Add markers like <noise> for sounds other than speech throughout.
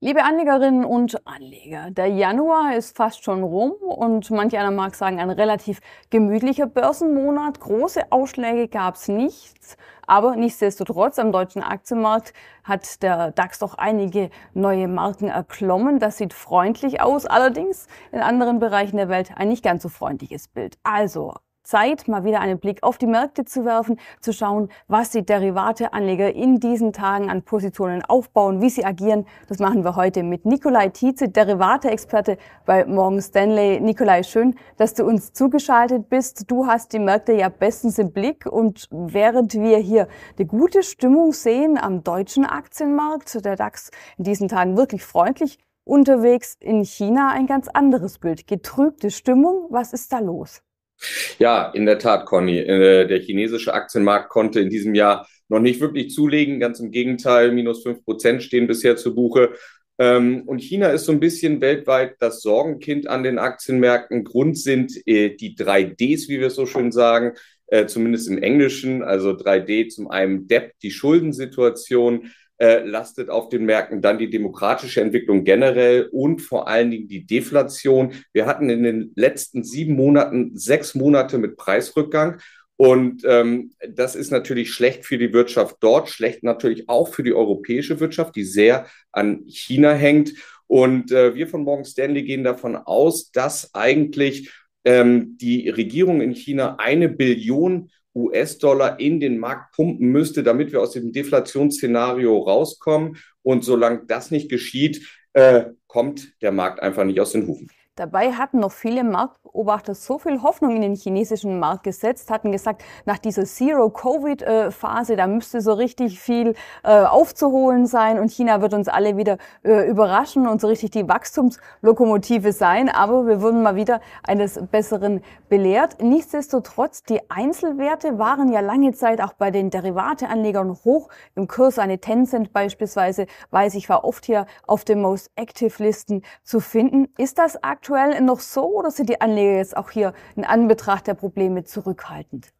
Liebe Anlegerinnen und Anleger, der Januar ist fast schon rum und manch einer mag sagen, ein relativ gemütlicher Börsenmonat. Große Ausschläge gab es nichts, aber nichtsdestotrotz am deutschen Aktienmarkt hat der DAX doch einige neue Marken erklommen. Das sieht freundlich aus, allerdings in anderen Bereichen der Welt ein nicht ganz so freundliches Bild. Also Zeit, mal wieder einen Blick auf die Märkte zu werfen, zu schauen, was die Derivateanleger in diesen Tagen an Positionen aufbauen, wie sie agieren. Das machen wir heute mit Nikolai Tietze, Derivate-Experte bei Morgan Stanley. Nikolai, schön, dass du uns zugeschaltet bist. Du hast die Märkte ja bestens im Blick und während wir hier eine gute Stimmung sehen am deutschen Aktienmarkt, der DAX in diesen Tagen wirklich freundlich, unterwegs in China ein ganz anderes Bild. Getrübte Stimmung, was ist da los? Ja, in der Tat, Conny. Äh, der chinesische Aktienmarkt konnte in diesem Jahr noch nicht wirklich zulegen. Ganz im Gegenteil, minus fünf Prozent stehen bisher zu Buche. Ähm, und China ist so ein bisschen weltweit das Sorgenkind an den Aktienmärkten. Grund sind äh, die drei Ds, wie wir es so schön sagen, äh, zumindest im Englischen. Also 3D zum einen Debt, die Schuldensituation äh, lastet auf den Märkten, dann die demokratische Entwicklung generell und vor allen Dingen die Deflation. Wir hatten in den letzten sieben Monaten sechs Monate mit Preisrückgang. Und ähm, das ist natürlich schlecht für die Wirtschaft dort, schlecht natürlich auch für die europäische Wirtschaft, die sehr an China hängt. Und äh, wir von Morgan Stanley gehen davon aus, dass eigentlich ähm, die Regierung in China eine Billion US-Dollar in den Markt pumpen müsste, damit wir aus dem Deflationsszenario rauskommen. Und solange das nicht geschieht, äh, kommt der Markt einfach nicht aus den Hufen. Dabei hatten noch viele Marktbeobachter so viel Hoffnung in den chinesischen Markt gesetzt, hatten gesagt, nach dieser Zero-Covid-Phase, da müsste so richtig viel äh, aufzuholen sein und China wird uns alle wieder äh, überraschen und so richtig die Wachstumslokomotive sein. Aber wir wurden mal wieder eines Besseren belehrt. Nichtsdestotrotz, die Einzelwerte waren ja lange Zeit auch bei den Derivateanlegern hoch im Kurs. Eine Tencent beispielsweise, weiß ich, war oft hier auf den Most Active Listen zu finden. Ist das aktuell aktuell noch so oder sind die Anleger jetzt auch hier in Anbetracht der Probleme zurückhaltend?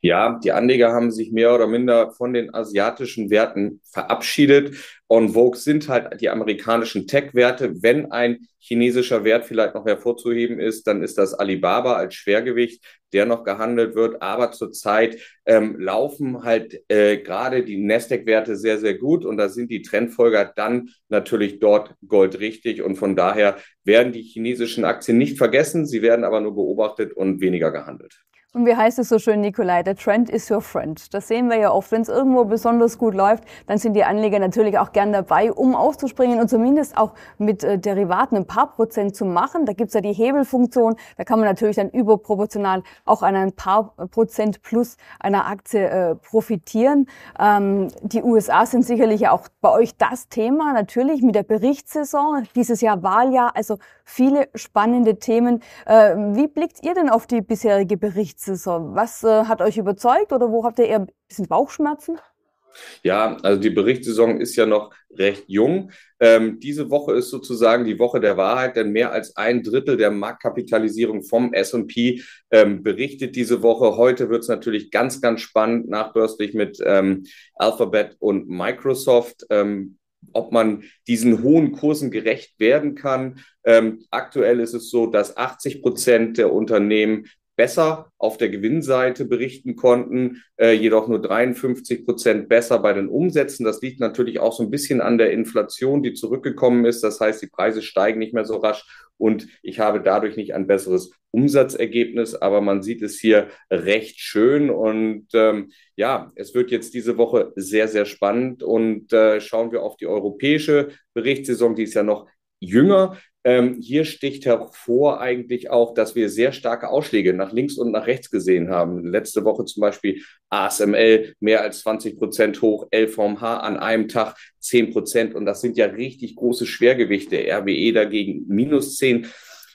Ja, die Anleger haben sich mehr oder minder von den asiatischen Werten verabschiedet. On Vogue sind halt die amerikanischen Tech-Werte. Wenn ein chinesischer Wert vielleicht noch hervorzuheben ist, dann ist das Alibaba als Schwergewicht, der noch gehandelt wird. Aber zurzeit ähm, laufen halt äh, gerade die Nasdaq-Werte sehr, sehr gut. Und da sind die Trendfolger dann natürlich dort goldrichtig. Und von daher werden die chinesischen Aktien nicht vergessen. Sie werden aber nur beobachtet und weniger gehandelt. Und wie heißt es so schön, Nikolai, der Trend is your friend. Das sehen wir ja oft. Wenn es irgendwo besonders gut läuft, dann sind die Anleger natürlich auch gern dabei, um auszuspringen und zumindest auch mit äh, Derivaten ein paar Prozent zu machen. Da gibt's ja die Hebelfunktion. Da kann man natürlich dann überproportional auch an ein paar Prozent plus einer Aktie äh, profitieren. Ähm, die USA sind sicherlich auch bei euch das Thema, natürlich mit der Berichtssaison. Dieses Jahr Wahljahr, also viele spannende Themen. Äh, wie blickt ihr denn auf die bisherige Berichtssaison? Berichtssaison. Was äh, hat euch überzeugt oder wo habt ihr eher ein bisschen Bauchschmerzen? Ja, also die Berichtssaison ist ja noch recht jung. Ähm, diese Woche ist sozusagen die Woche der Wahrheit, denn mehr als ein Drittel der Marktkapitalisierung vom S&P ähm, berichtet diese Woche. Heute wird es natürlich ganz, ganz spannend, nachbörslich mit ähm, Alphabet und Microsoft. Ähm, ob man diesen hohen Kursen gerecht werden kann. Ähm, aktuell ist es so, dass 80 Prozent der Unternehmen besser auf der Gewinnseite berichten konnten, äh, jedoch nur 53 Prozent besser bei den Umsätzen. Das liegt natürlich auch so ein bisschen an der Inflation, die zurückgekommen ist. Das heißt, die Preise steigen nicht mehr so rasch und ich habe dadurch nicht ein besseres Umsatzergebnis, aber man sieht es hier recht schön und ähm, ja, es wird jetzt diese Woche sehr, sehr spannend und äh, schauen wir auf die europäische Berichtssaison, die ist ja noch jünger. Ähm, hier sticht hervor eigentlich auch, dass wir sehr starke Ausschläge nach links und nach rechts gesehen haben. Letzte Woche zum Beispiel ASML mehr als 20 Prozent hoch, LVMH an einem Tag 10 Prozent. Und das sind ja richtig große Schwergewichte. RWE dagegen minus 10.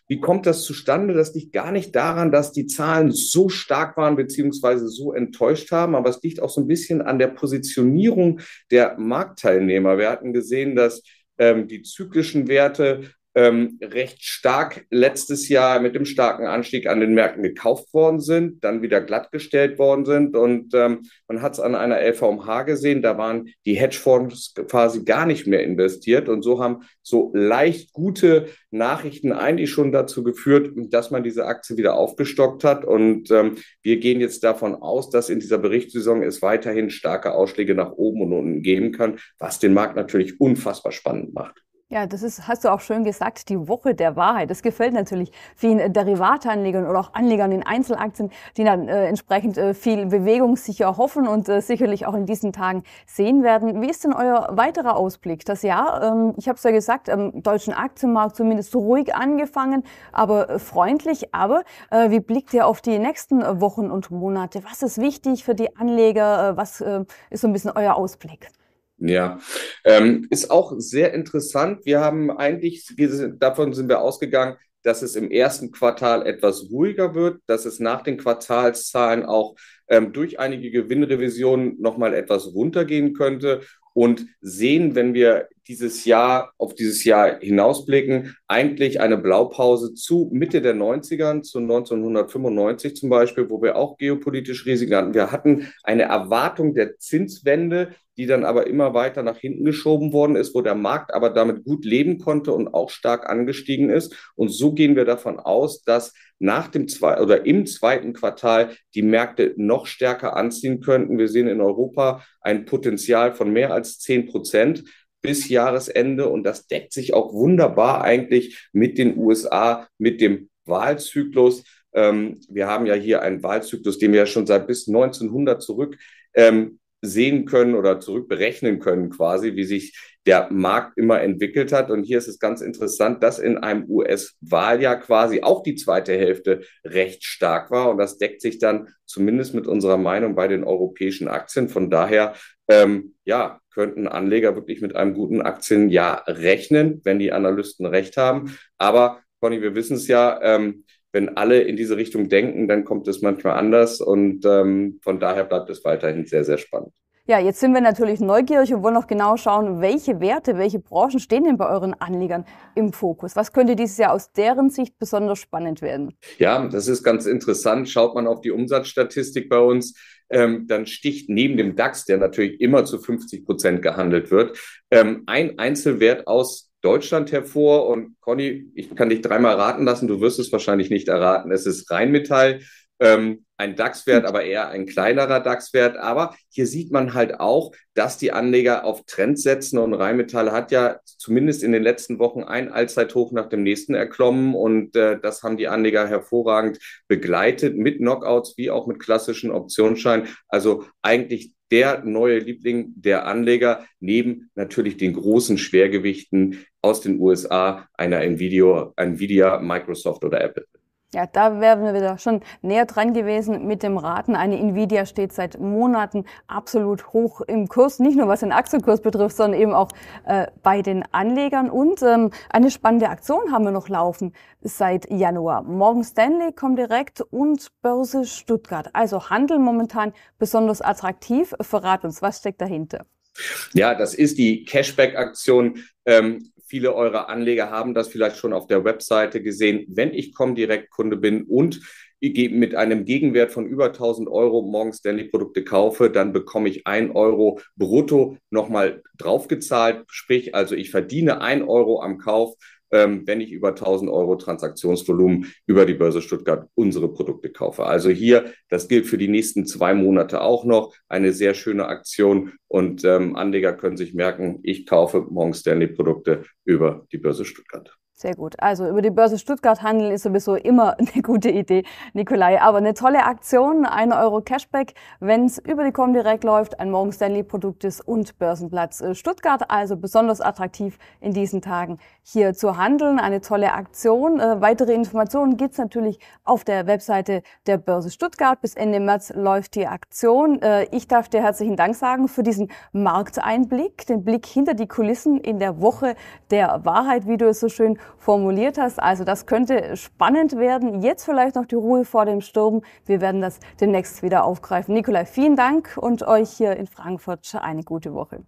Wie kommt das zustande? Das liegt gar nicht daran, dass die Zahlen so stark waren beziehungsweise so enttäuscht haben, aber es liegt auch so ein bisschen an der Positionierung der Marktteilnehmer. Wir hatten gesehen, dass ähm, die zyklischen Werte ähm, recht stark letztes Jahr mit dem starken Anstieg an den Märkten gekauft worden sind, dann wieder glattgestellt worden sind. Und ähm, man hat es an einer LVMH gesehen, da waren die Hedgefonds quasi gar nicht mehr investiert. Und so haben so leicht gute Nachrichten eigentlich schon dazu geführt, dass man diese Aktie wieder aufgestockt hat. Und ähm, wir gehen jetzt davon aus, dass in dieser Berichtssaison es weiterhin starke Ausschläge nach oben und unten geben kann, was den Markt natürlich unfassbar spannend macht. Ja, das ist, hast du auch schön gesagt, die Woche der Wahrheit. Das gefällt natürlich vielen Derivatanlegern oder auch Anlegern in Einzelaktien, die dann äh, entsprechend äh, viel Bewegung sicher hoffen und äh, sicherlich auch in diesen Tagen sehen werden. Wie ist denn euer weiterer Ausblick? Das Jahr, ähm, ich habe es ja gesagt, am deutschen Aktienmarkt zumindest ruhig angefangen, aber äh, freundlich. Aber äh, wie blickt ihr auf die nächsten Wochen und Monate? Was ist wichtig für die Anleger? Äh, was ist so ein bisschen euer Ausblick? Ja, ähm, ist auch sehr interessant. Wir haben eigentlich, davon sind wir ausgegangen, dass es im ersten Quartal etwas ruhiger wird, dass es nach den Quartalszahlen auch ähm, durch einige Gewinnrevisionen nochmal etwas runtergehen könnte und sehen, wenn wir dieses Jahr auf dieses Jahr hinausblicken, eigentlich eine Blaupause zu Mitte der 90ern, zu 1995 zum Beispiel, wo wir auch geopolitisch Risiken hatten. Wir hatten eine Erwartung der Zinswende, die dann aber immer weiter nach hinten geschoben worden ist, wo der Markt aber damit gut leben konnte und auch stark angestiegen ist. Und so gehen wir davon aus, dass nach dem zwei oder im zweiten Quartal die Märkte noch stärker anziehen könnten. Wir sehen in Europa ein Potenzial von mehr als zehn Prozent bis Jahresende und das deckt sich auch wunderbar eigentlich mit den USA, mit dem Wahlzyklus. Ähm, wir haben ja hier einen Wahlzyklus, den wir ja schon seit bis 1900 zurück ähm, sehen können oder zurückberechnen können, quasi, wie sich der Markt immer entwickelt hat. Und hier ist es ganz interessant, dass in einem US-Wahljahr quasi auch die zweite Hälfte recht stark war. Und das deckt sich dann zumindest mit unserer Meinung bei den europäischen Aktien. Von daher, ähm, ja, könnten Anleger wirklich mit einem guten Aktienjahr rechnen, wenn die Analysten recht haben. Aber Conny, wir wissen es ja, ähm, wenn alle in diese Richtung denken, dann kommt es manchmal anders und ähm, von daher bleibt es weiterhin sehr, sehr spannend. Ja, jetzt sind wir natürlich neugierig und wollen noch genau schauen, welche Werte, welche Branchen stehen denn bei euren Anlegern im Fokus? Was könnte dieses Jahr aus deren Sicht besonders spannend werden? Ja, das ist ganz interessant. Schaut man auf die Umsatzstatistik bei uns, ähm, dann sticht neben dem DAX, der natürlich immer zu 50 Prozent gehandelt wird, ähm, ein Einzelwert aus Deutschland hervor. Und Conny, ich kann dich dreimal raten lassen, du wirst es wahrscheinlich nicht erraten. Es ist Rheinmetall. Ähm, ein DAX-Wert, aber eher ein kleinerer DAX-Wert. Aber hier sieht man halt auch, dass die Anleger auf Trends setzen und Rheinmetall hat ja zumindest in den letzten Wochen ein Allzeithoch nach dem nächsten erklommen und äh, das haben die Anleger hervorragend begleitet mit Knockouts wie auch mit klassischen Optionsscheinen. Also eigentlich der neue Liebling der Anleger, neben natürlich den großen Schwergewichten aus den USA, einer Nvidia, Nvidia, Microsoft oder Apple. Ja, da wären wir wieder schon näher dran gewesen mit dem Raten. Eine Nvidia steht seit Monaten absolut hoch im Kurs, nicht nur was den Aktienkurs betrifft, sondern eben auch äh, bei den Anlegern. Und ähm, eine spannende Aktion haben wir noch laufen seit Januar. Morgan Stanley kommt direkt und Börse Stuttgart. Also Handel momentan besonders attraktiv. Verrat uns, was steckt dahinter? Ja, das ist die Cashback-Aktion. Ähm, viele eurer Anleger haben das vielleicht schon auf der Webseite gesehen. Wenn ich Comdirect Kunde bin und mit einem Gegenwert von über 1000 Euro Morgan Stanley Produkte kaufe, dann bekomme ich ein Euro brutto nochmal draufgezahlt. Sprich, also ich verdiene ein Euro am Kauf ähm, wenn ich über 1000 Euro Transaktionsvolumen über die Börse Stuttgart unsere Produkte kaufe. Also hier, das gilt für die nächsten zwei Monate auch noch, eine sehr schöne Aktion und ähm, Anleger können sich merken, ich kaufe Morgan Stanley Produkte über die Börse Stuttgart. Sehr gut. Also über die Börse Stuttgart handeln ist sowieso immer <laughs> eine gute Idee, Nikolai. Aber eine tolle Aktion, 1 Euro Cashback, wenn es über die Comdirect läuft, ein Morgan Stanley Produkt ist und Börsenplatz äh, Stuttgart. Also besonders attraktiv in diesen Tagen hier zu handeln. Eine tolle Aktion. Äh, weitere Informationen gibt's natürlich auf der Webseite der Börse Stuttgart. Bis Ende März läuft die Aktion. Äh, ich darf dir herzlichen Dank sagen für diesen Markteinblick, den Blick hinter die Kulissen in der Woche der Wahrheit, wie du es so schön formuliert hast. Also das könnte spannend werden. Jetzt vielleicht noch die Ruhe vor dem Sturm. Wir werden das demnächst wieder aufgreifen. Nikolai, vielen Dank und euch hier in Frankfurt eine gute Woche.